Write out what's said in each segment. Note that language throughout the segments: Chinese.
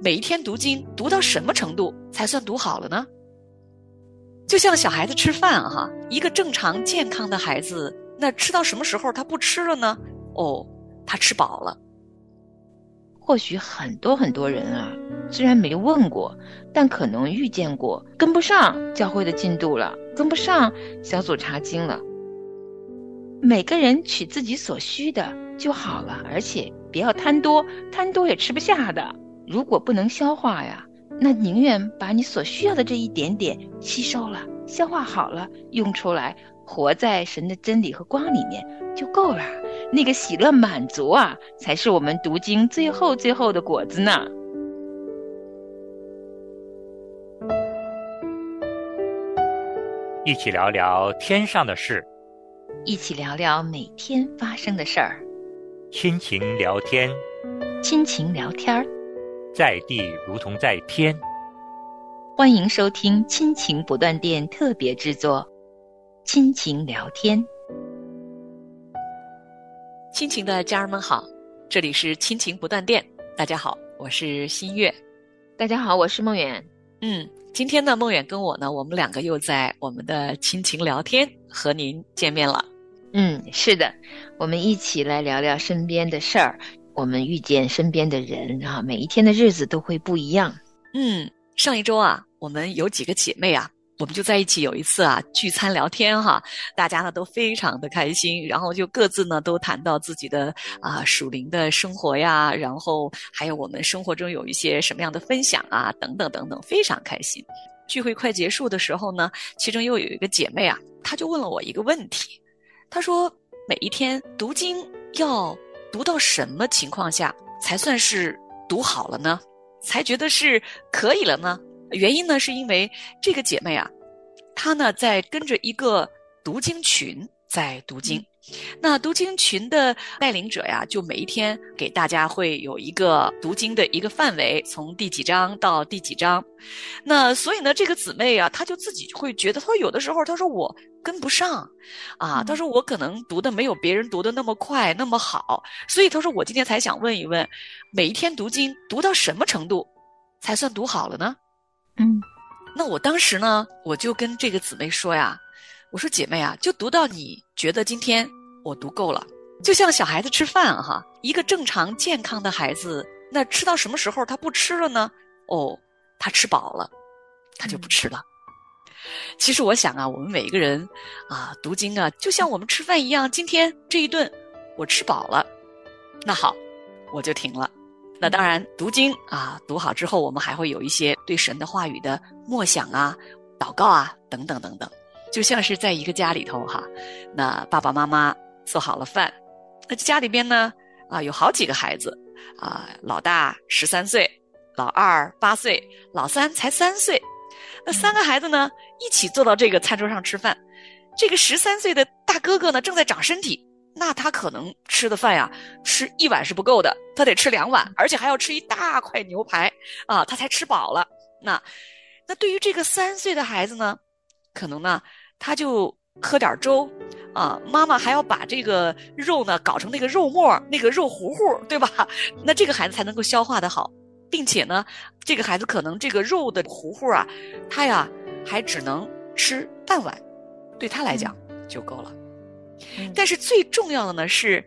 每一天读经读到什么程度才算读好了呢？就像小孩子吃饭哈，一个正常健康的孩子，那吃到什么时候他不吃了呢？哦，他吃饱了。或许很多很多人啊，虽然没问过，但可能遇见过跟不上教会的进度了，跟不上小组查经了。每个人取自己所需的就好了，而且不要贪多，贪多也吃不下的。如果不能消化呀，那宁愿把你所需要的这一点点吸收了、消化好了，用出来，活在神的真理和光里面就够了。那个喜乐满足啊，才是我们读经最后最后的果子呢。一起聊聊天上的事，一起聊聊每天发生的事儿，亲情聊天，亲情聊天儿，在地如同在天。欢迎收听亲情不断电特别制作，《亲情聊天》。亲情的家人们好，这里是亲情不断电。大家好，我是新月。大家好，我是梦远。嗯，今天呢，梦远跟我呢，我们两个又在我们的亲情聊天和您见面了。嗯，是的，我们一起来聊聊身边的事儿。我们遇见身边的人啊，每一天的日子都会不一样。嗯，上一周啊，我们有几个姐妹啊。我们就在一起有一次啊聚餐聊天哈，大家呢都非常的开心，然后就各自呢都谈到自己的啊属灵的生活呀，然后还有我们生活中有一些什么样的分享啊等等等等，非常开心。聚会快结束的时候呢，其中又有一个姐妹啊，她就问了我一个问题，她说每一天读经要读到什么情况下才算是读好了呢？才觉得是可以了呢？原因呢，是因为这个姐妹啊，她呢在跟着一个读经群在读经。那读经群的带领者呀，就每一天给大家会有一个读经的一个范围，从第几章到第几章。那所以呢，这个姊妹啊，她就自己会觉得，她说有的时候，她说我跟不上，啊，她说我可能读的没有别人读的那么快那么好。所以她说我今天才想问一问，每一天读经读到什么程度才算读好了呢？嗯，那我当时呢，我就跟这个姊妹说呀，我说姐妹啊，就读到你觉得今天我读够了，就像小孩子吃饭哈，一个正常健康的孩子，那吃到什么时候他不吃了呢？哦，他吃饱了，他就不吃了。其实我想啊，我们每一个人啊，读经啊，就像我们吃饭一样，今天这一顿我吃饱了，那好，我就停了。那当然，读经啊，读好之后，我们还会有一些对神的话语的默想啊、祷告啊等等等等，就像是在一个家里头哈，那爸爸妈妈做好了饭，那家里边呢啊有好几个孩子啊，老大十三岁，老二八岁，老三才三岁，那三个孩子呢一起坐到这个餐桌上吃饭，这个十三岁的大哥哥呢正在长身体。那他可能吃的饭呀，吃一碗是不够的，他得吃两碗，而且还要吃一大块牛排啊，他才吃饱了。那，那对于这个三岁的孩子呢，可能呢，他就喝点粥啊，妈妈还要把这个肉呢搞成那个肉末、那个肉糊糊，对吧？那这个孩子才能够消化的好，并且呢，这个孩子可能这个肉的糊糊啊，他呀还只能吃半碗，对他来讲就够了。但是最重要的呢是，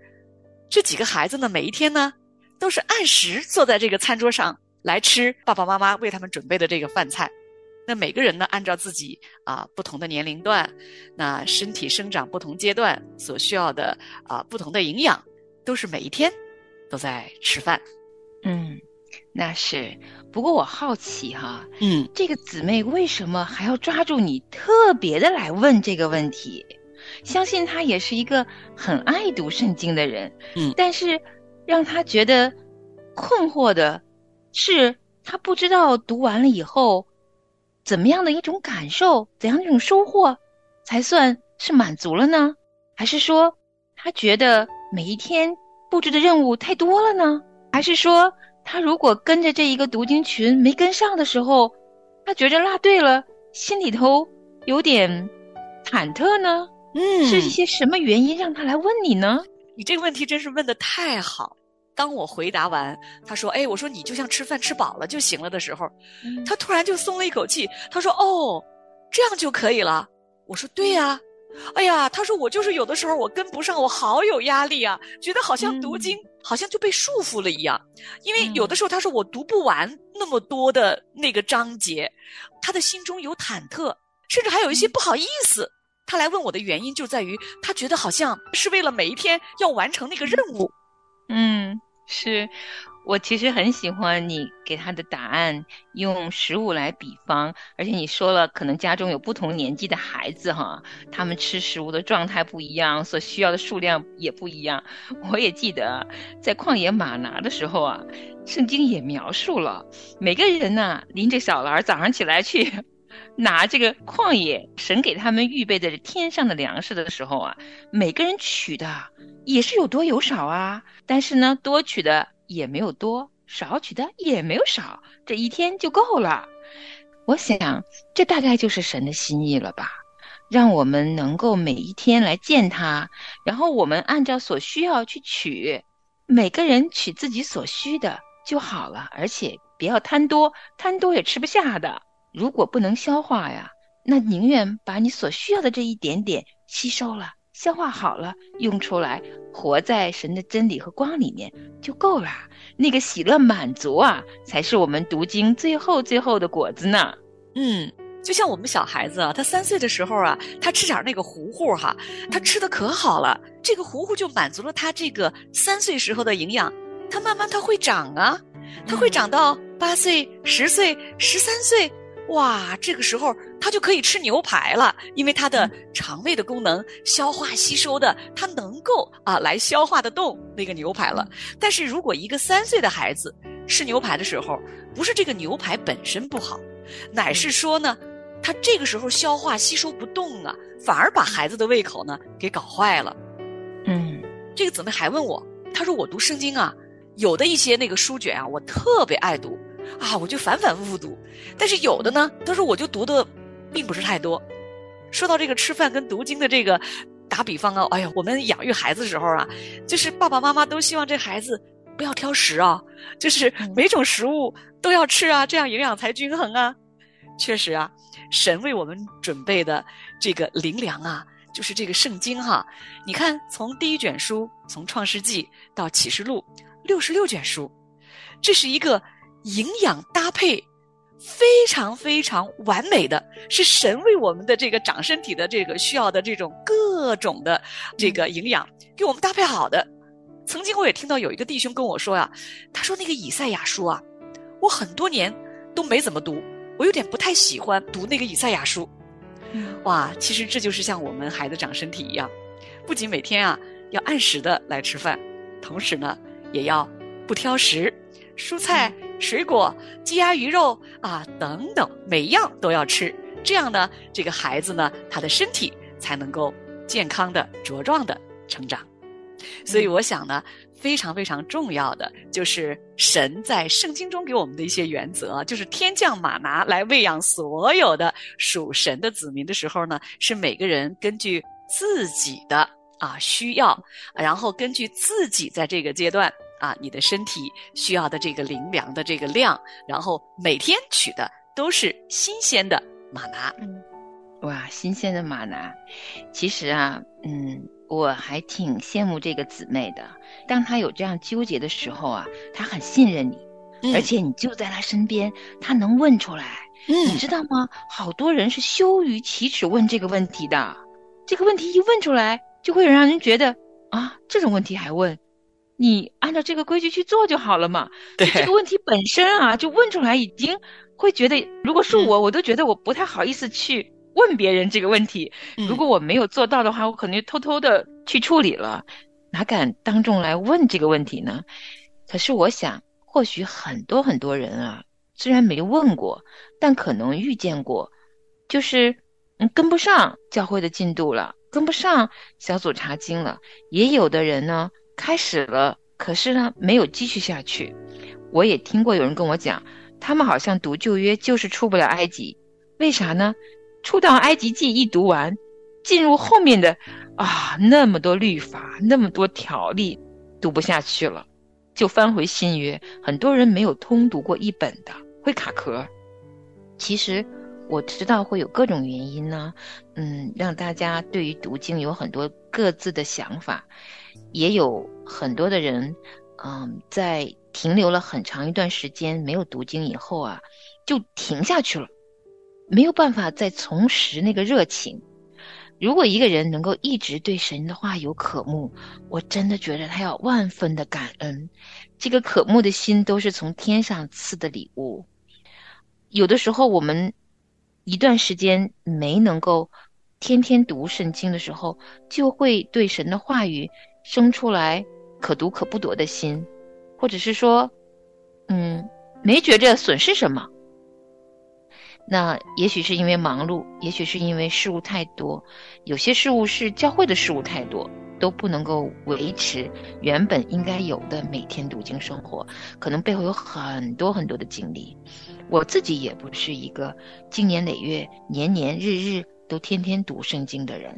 这几个孩子呢每一天呢都是按时坐在这个餐桌上来吃爸爸妈妈为他们准备的这个饭菜。那每个人呢按照自己啊不同的年龄段，那身体生长不同阶段所需要的啊不同的营养，都是每一天都在吃饭。嗯，那是。不过我好奇哈，嗯，这个姊妹为什么还要抓住你特别的来问这个问题？相信他也是一个很爱读圣经的人，嗯，但是让他觉得困惑的是，他不知道读完了以后怎么样的一种感受，怎样一种收获才算是满足了呢？还是说他觉得每一天布置的任务太多了呢？还是说他如果跟着这一个读经群没跟上的时候，他觉着落队了，心里头有点忐忑呢？嗯，是一些什么原因让他来问你呢？你这个问题真是问的太好。当我回答完，他说：“哎，我说你就像吃饭吃饱了就行了的时候，他突然就松了一口气。他说：‘哦，这样就可以了。’我说：‘对呀。’哎呀，他说我就是有的时候我跟不上，我好有压力啊，觉得好像读经好像就被束缚了一样。因为有的时候他说我读不完那么多的那个章节，他的心中有忐忑，甚至还有一些不好意思。他来问我的原因就在于他觉得好像是为了每一天要完成那个任务。嗯，是。我其实很喜欢你给他的答案，用食物来比方，而且你说了，可能家中有不同年纪的孩子哈，他们吃食物的状态不一样，所需要的数量也不一样。我也记得在旷野马拿的时候啊，圣经也描述了每个人呢拎着小篮儿早上起来去拿这个旷野神给他们预备的天上的粮食的时候啊，每个人取的也是有多有少啊，但是呢，多取的。也没有多，少取的也没有少，这一天就够了。我想，这大概就是神的心意了吧？让我们能够每一天来见他，然后我们按照所需要去取，每个人取自己所需的就好了。而且不要贪多，贪多也吃不下的。如果不能消化呀，那宁愿把你所需要的这一点点吸收了。消化好了，用出来，活在神的真理和光里面就够了。那个喜乐满足啊，才是我们读经最后最后的果子呢。嗯，就像我们小孩子啊，他三岁的时候啊，他吃点那个糊糊哈，他吃的可好了，这个糊糊就满足了他这个三岁时候的营养。他慢慢他会长啊，他会长到八岁、十岁、十三岁。哇，这个时候他就可以吃牛排了，因为他的肠胃的功能、消化吸收的，他能够啊来消化得动那个牛排了。但是如果一个三岁的孩子吃牛排的时候，不是这个牛排本身不好，乃是说呢，他这个时候消化吸收不动啊，反而把孩子的胃口呢给搞坏了。嗯，这个姊妹还问我，她说我读圣经啊，有的一些那个书卷啊，我特别爱读。啊，我就反反复复读，但是有的呢，他说我就读的，并不是太多。说到这个吃饭跟读经的这个打比方啊，哎呀，我们养育孩子的时候啊，就是爸爸妈妈都希望这孩子不要挑食啊，就是每种食物都要吃啊，这样营养才均衡啊。确实啊，神为我们准备的这个灵粮啊，就是这个圣经哈。你看，从第一卷书，从创世纪到启示录，六十六卷书，这是一个。营养搭配非常非常完美的是神为我们的这个长身体的这个需要的这种各种的这个营养给我们搭配好的。曾经我也听到有一个弟兄跟我说呀，他说那个以赛亚书啊，我很多年都没怎么读，我有点不太喜欢读那个以赛亚书。哇，其实这就是像我们孩子长身体一样，不仅每天啊要按时的来吃饭，同时呢也要不挑食，蔬菜。水果、鸡鸭鱼肉啊，等等，每样都要吃。这样呢，这个孩子呢，他的身体才能够健康的、茁壮的成长。所以，我想呢，非常非常重要的就是神在圣经中给我们的一些原则，就是天降马拿来喂养所有的属神的子民的时候呢，是每个人根据自己的啊需要，然后根据自己在这个阶段。啊，你的身体需要的这个灵粮的这个量，然后每天取的都是新鲜的马拿。嗯，哇，新鲜的马拿。其实啊，嗯，我还挺羡慕这个姊妹的。当她有这样纠结的时候啊，她很信任你，而且你就在她身边，她能问出来。嗯，你知道吗？好多人是羞于启齿问这个问题的。这个问题一问出来，就会让人觉得啊，这种问题还问。你按照这个规矩去做就好了嘛。对这个问题本身啊，就问出来已经会觉得，如果是我，我都觉得我不太好意思去问别人这个问题。如果我没有做到的话，我可能就偷偷的去处理了，哪敢当众来问这个问题呢？可是我想，或许很多很多人啊，虽然没问过，但可能遇见过，就是嗯跟不上教会的进度了，跟不上小组查经了，也有的人呢。开始了，可是呢，没有继续下去。我也听过有人跟我讲，他们好像读旧约就是出不了埃及，为啥呢？出到埃及记一读完，进入后面的啊，那么多律法，那么多条例，读不下去了。就翻回新约，很多人没有通读过一本的，会卡壳。其实我知道会有各种原因呢，嗯，让大家对于读经有很多各自的想法，也有很多的人，嗯，在停留了很长一段时间没有读经以后啊，就停下去了，没有办法再重拾那个热情。如果一个人能够一直对神的话有渴慕，我真的觉得他要万分的感恩。这个渴慕的心都是从天上赐的礼物。有的时候我们一段时间没能够天天读圣经的时候，就会对神的话语生出来可读可不读的心，或者是说，嗯，没觉着损失什么。那也许是因为忙碌，也许是因为事物太多，有些事物是教会的事物太多，都不能够维持原本应该有的每天读经生活，可能背后有很多很多的经历。我自己也不是一个经年累月、年年日日都天天读圣经的人，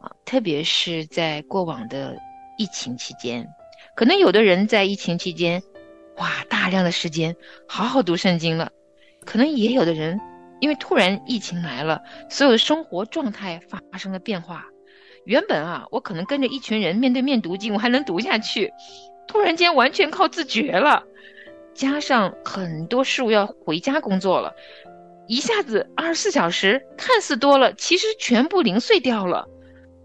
啊，特别是在过往的疫情期间，可能有的人在疫情期间，哇，大量的时间好好读圣经了，可能也有的人。因为突然疫情来了，所有的生活状态发生了变化。原本啊，我可能跟着一群人面对面读经，我还能读下去。突然间完全靠自觉了，加上很多事物要回家工作了，一下子二十四小时看似多了，其实全部零碎掉了。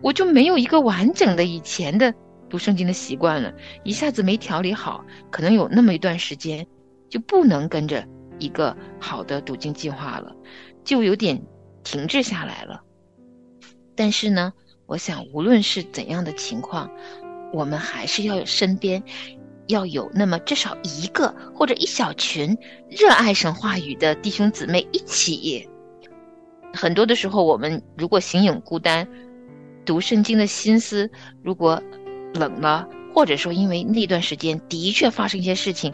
我就没有一个完整的以前的读圣经的习惯了，一下子没调理好，可能有那么一段时间就不能跟着。一个好的读经计划了，就有点停滞下来了。但是呢，我想无论是怎样的情况，我们还是要有身边要有那么至少一个或者一小群热爱神话语的弟兄姊妹一起。很多的时候，我们如果形影孤单，读圣经的心思如果冷了，或者说因为那段时间的确发生一些事情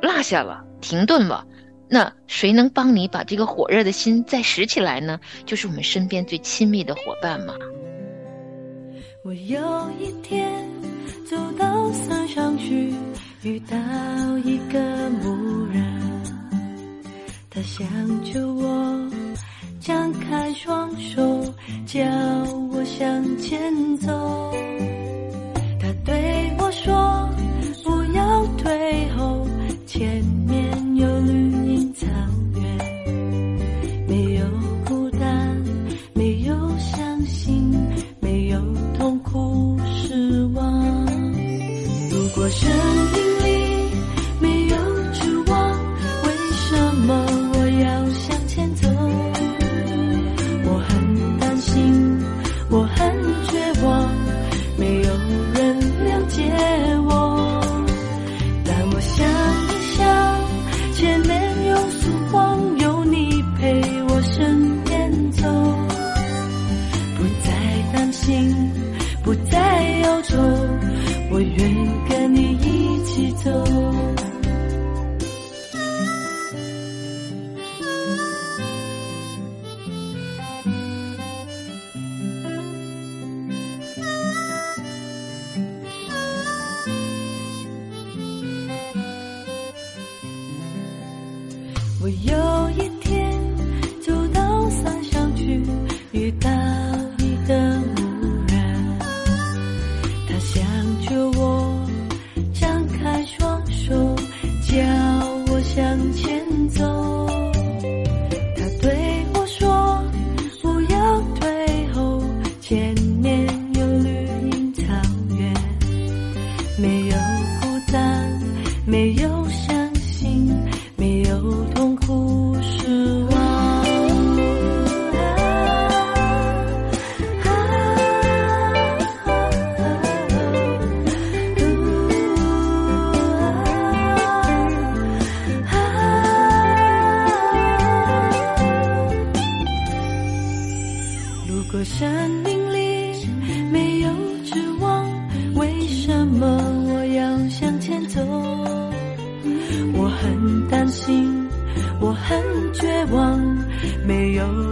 落下了、停顿了。那谁能帮你把这个火热的心再拾起来呢？就是我们身边最亲密的伙伴嘛。我有一天走到山上去，遇到一个牧人，他想着我，张开双手叫我向前走。他对我说：“不要退后，前面有绿。”我有一生命里没有指望为什么我要向前走？我很担心我很绝望没有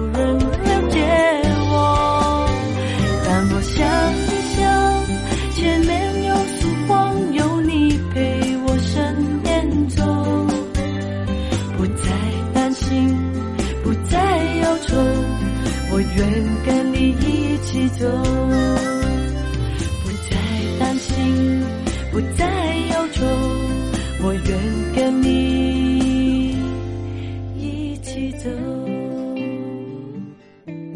一起走，不再担心，不再忧愁，我愿跟你一起走。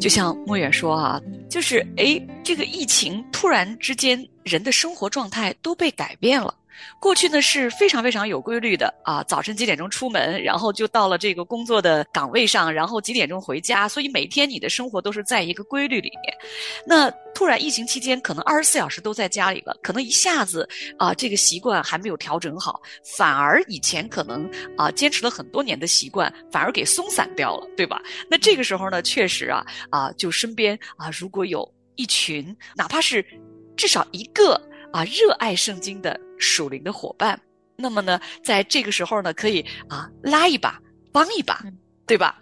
就像莫远说啊，就是哎，这个疫情突然之间，人的生活状态都被改变了。过去呢是非常非常有规律的啊，早晨几点钟出门，然后就到了这个工作的岗位上，然后几点钟回家，所以每天你的生活都是在一个规律里面。那突然疫情期间，可能二十四小时都在家里了，可能一下子啊这个习惯还没有调整好，反而以前可能啊坚持了很多年的习惯，反而给松散掉了，对吧？那这个时候呢，确实啊啊，就身边啊如果有一群，哪怕是至少一个。啊，热爱圣经的属灵的伙伴，那么呢，在这个时候呢，可以啊拉一把，帮一把，对吧？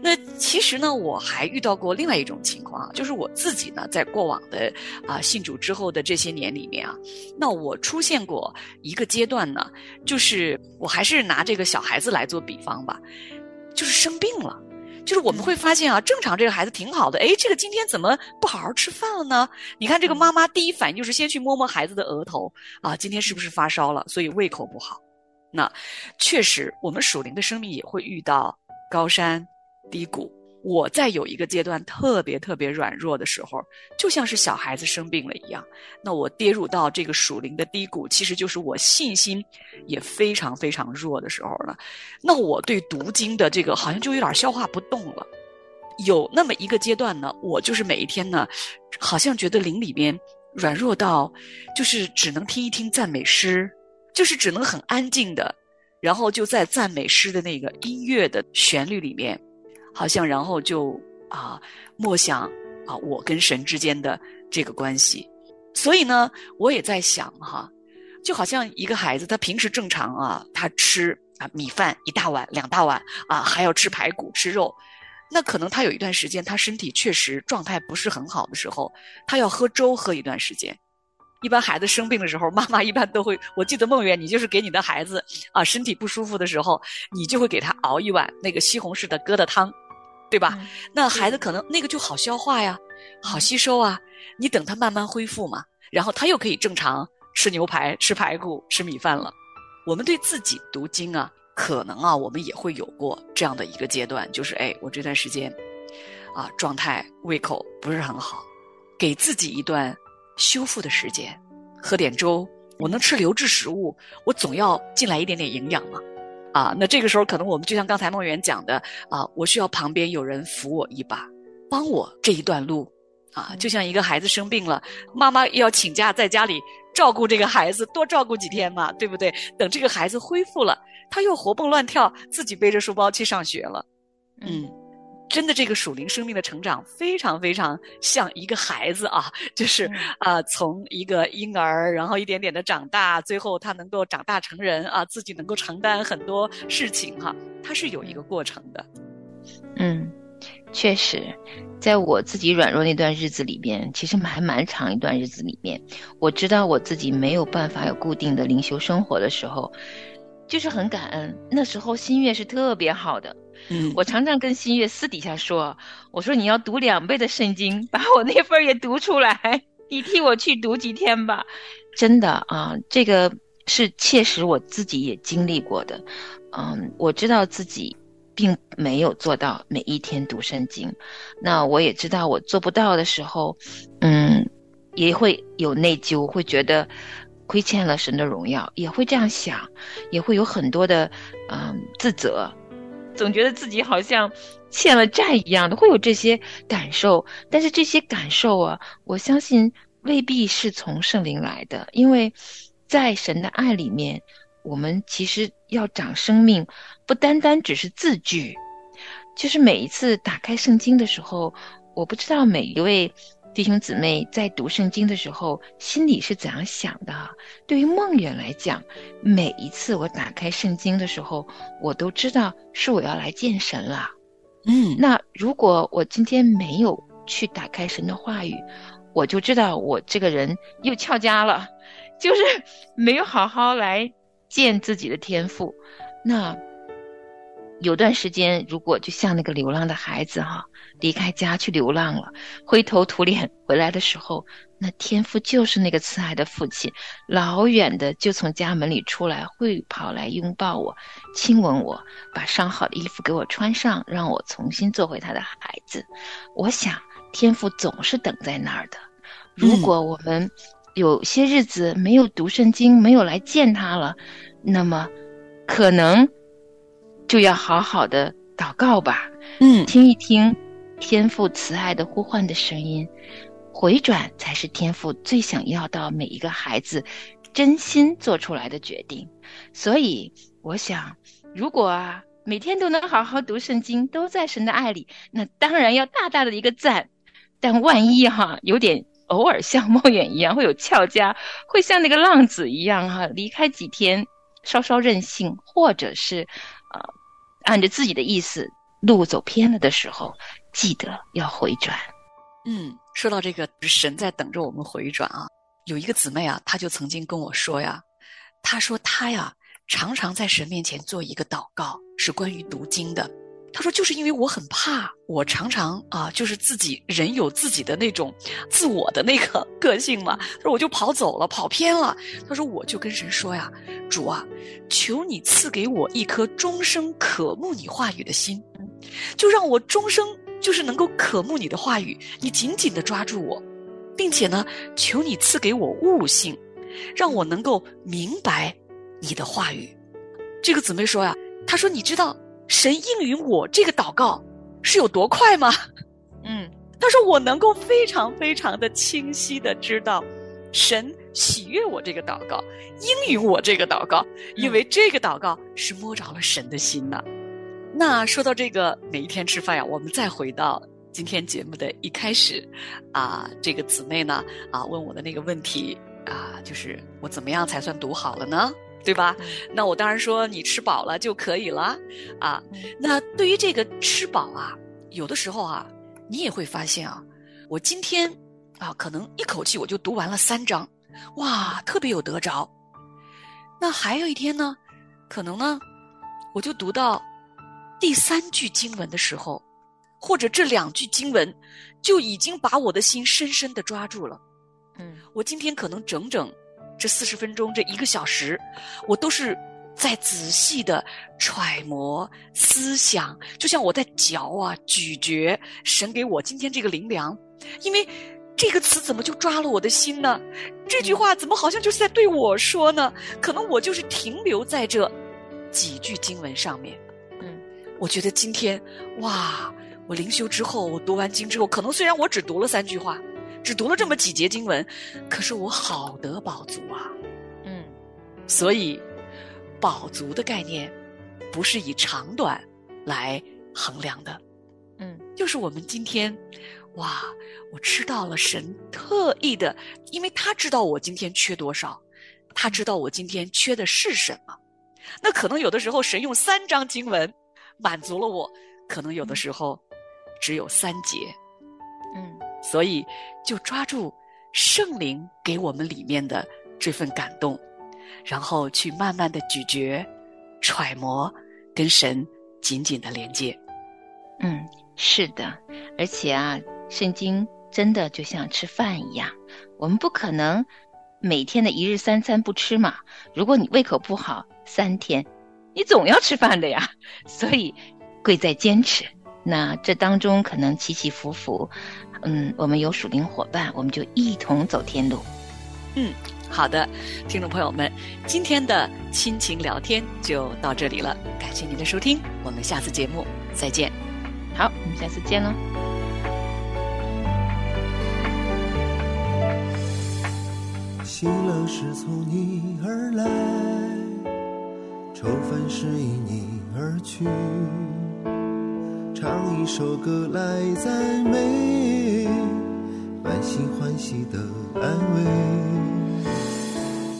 那其实呢，我还遇到过另外一种情况啊，就是我自己呢，在过往的啊信主之后的这些年里面啊，那我出现过一个阶段呢，就是我还是拿这个小孩子来做比方吧，就是生病了。就是我们会发现啊，正常这个孩子挺好的，哎，这个今天怎么不好好吃饭了呢？你看这个妈妈第一反应就是先去摸摸孩子的额头啊，今天是不是发烧了？所以胃口不好。那确实，我们属灵的生命也会遇到高山低谷。我在有一个阶段特别特别软弱的时候，就像是小孩子生病了一样。那我跌入到这个属灵的低谷，其实就是我信心也非常非常弱的时候了。那我对读经的这个好像就有点消化不动了。有那么一个阶段呢，我就是每一天呢，好像觉得灵里边软弱到，就是只能听一听赞美诗，就是只能很安静的，然后就在赞美诗的那个音乐的旋律里面。好像，然后就啊，默想啊，我跟神之间的这个关系。所以呢，我也在想哈，就好像一个孩子，他平时正常啊，他吃啊米饭一大碗、两大碗啊，还要吃排骨、吃肉。那可能他有一段时间，他身体确实状态不是很好的时候，他要喝粥喝一段时间。一般孩子生病的时候，妈妈一般都会，我记得梦圆，你就是给你的孩子啊身体不舒服的时候，你就会给他熬一碗那个西红柿的疙瘩汤。对吧？那孩子可能那个就好消化呀，好吸收啊。你等他慢慢恢复嘛，然后他又可以正常吃牛排、吃排骨、吃米饭了。我们对自己读经啊，可能啊，我们也会有过这样的一个阶段，就是哎，我这段时间啊，状态、胃口不是很好，给自己一段修复的时间，喝点粥。我能吃流质食物，我总要进来一点点营养嘛。啊，那这个时候可能我们就像刚才梦圆讲的啊，我需要旁边有人扶我一把，帮我这一段路，啊，就像一个孩子生病了，妈妈要请假在家里照顾这个孩子，多照顾几天嘛，对不对？等这个孩子恢复了，他又活蹦乱跳，自己背着书包去上学了，嗯。真的，这个属灵生命的成长非常非常像一个孩子啊，就是啊，从一个婴儿，然后一点点的长大，最后他能够长大成人啊，自己能够承担很多事情哈，它是有一个过程的。嗯，确实，在我自己软弱那段日子里边，其实还蛮长一段日子里面，我知道我自己没有办法有固定的灵修生活的时候，就是很感恩，那时候新月是特别好的。嗯，我常常跟新月私底下说，我说你要读两倍的圣经，把我那份也读出来，你替我去读几天吧。真的啊，这个是切实我自己也经历过的。嗯，我知道自己并没有做到每一天读圣经，那我也知道我做不到的时候，嗯，也会有内疚，会觉得亏欠了神的荣耀，也会这样想，也会有很多的嗯自责。总觉得自己好像欠了债一样的，会有这些感受。但是这些感受啊，我相信未必是从圣灵来的，因为在神的爱里面，我们其实要长生命，不单单只是字句。就是每一次打开圣经的时候，我不知道每一位。弟兄姊妹在读圣经的时候，心里是怎样想的？对于梦远来讲，每一次我打开圣经的时候，我都知道是我要来见神了。嗯，那如果我今天没有去打开神的话语，我就知道我这个人又翘家了，就是没有好好来见自己的天赋。那有段时间，如果就像那个流浪的孩子哈，离开家去流浪了，灰头土脸回来的时候，那天父就是那个慈爱的父亲，老远的就从家门里出来，会跑来拥抱我，亲吻我，把上好的衣服给我穿上，让我重新做回他的孩子。我想，天父总是等在那儿的。如果我们有些日子没有读圣经，没有来见他了，那么可能。就要好好的祷告吧，嗯，听一听天赋慈爱的呼唤的声音，回转才是天赋最想要到每一个孩子真心做出来的决定。所以，我想，如果啊每天都能好好读圣经，都在神的爱里，那当然要大大的一个赞。但万一哈有点偶尔像梦魇一样会有翘家，会像那个浪子一样哈离开几天，稍稍任性，或者是呃。按着自己的意思，路走偏了的时候，记得要回转。嗯，说到这个，神在等着我们回转啊。有一个姊妹啊，她就曾经跟我说呀，她说她呀，常常在神面前做一个祷告，是关于读经的。他说：“就是因为我很怕，我常常啊，就是自己人有自己的那种自我的那个个性嘛。他说我就跑走了，跑偏了。他说我就跟神说呀，主啊，求你赐给我一颗终生渴慕你话语的心，就让我终生就是能够渴慕你的话语，你紧紧的抓住我，并且呢，求你赐给我悟性，让我能够明白你的话语。”这个姊妹说呀，她说你知道。神应允我这个祷告是有多快吗？嗯，她说我能够非常非常的清晰的知道，神喜悦我这个祷告，应允我这个祷告，因为这个祷告是摸着了神的心呐。那说到这个每一天吃饭呀，我们再回到今天节目的一开始，啊，这个姊妹呢啊问我的那个问题啊，就是我怎么样才算读好了呢？对吧？那我当然说你吃饱了就可以了，啊，那对于这个吃饱啊，有的时候啊，你也会发现啊，我今天啊，可能一口气我就读完了三章，哇，特别有得着。那还有一天呢，可能呢，我就读到第三句经文的时候，或者这两句经文就已经把我的心深深的抓住了。嗯，我今天可能整整。这四十分钟，这一个小时，我都是在仔细的揣摩思想，就像我在嚼啊、咀嚼神给我今天这个灵粮。因为这个词怎么就抓了我的心呢？这句话怎么好像就是在对我说呢？可能我就是停留在这几句经文上面。嗯，我觉得今天哇，我灵修之后，我读完经之后，可能虽然我只读了三句话。只读了这么几节经文，可是我好得饱足啊！嗯，所以饱足的概念不是以长短来衡量的。嗯，就是我们今天，哇，我吃到了神特意的，因为他知道我今天缺多少，他知道我今天缺的是什么。那可能有的时候神用三章经文满足了我，可能有的时候只有三节。嗯。所以，就抓住圣灵给我们里面的这份感动，然后去慢慢的咀嚼、揣摩，跟神紧紧的连接。嗯，是的，而且啊，圣经真的就像吃饭一样，我们不可能每天的一日三餐不吃嘛。如果你胃口不好，三天你总要吃饭的呀。所以，贵在坚持。那这当中可能起起伏伏。嗯，我们有属灵伙伴，我们就一同走天路。嗯，好的，听众朋友们，今天的亲情聊天就到这里了，感谢您的收听，我们下次节目再见。好，我们下次见喽。喜乐是从你而来，愁烦是因你而去。唱一首歌来赞美，满心欢喜的安慰。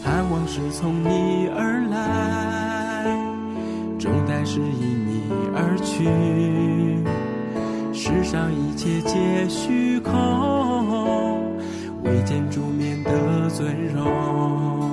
盼望是从你而来，重担是因你而去。世上一切皆虚空，唯见主面的尊荣。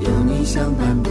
有你相伴不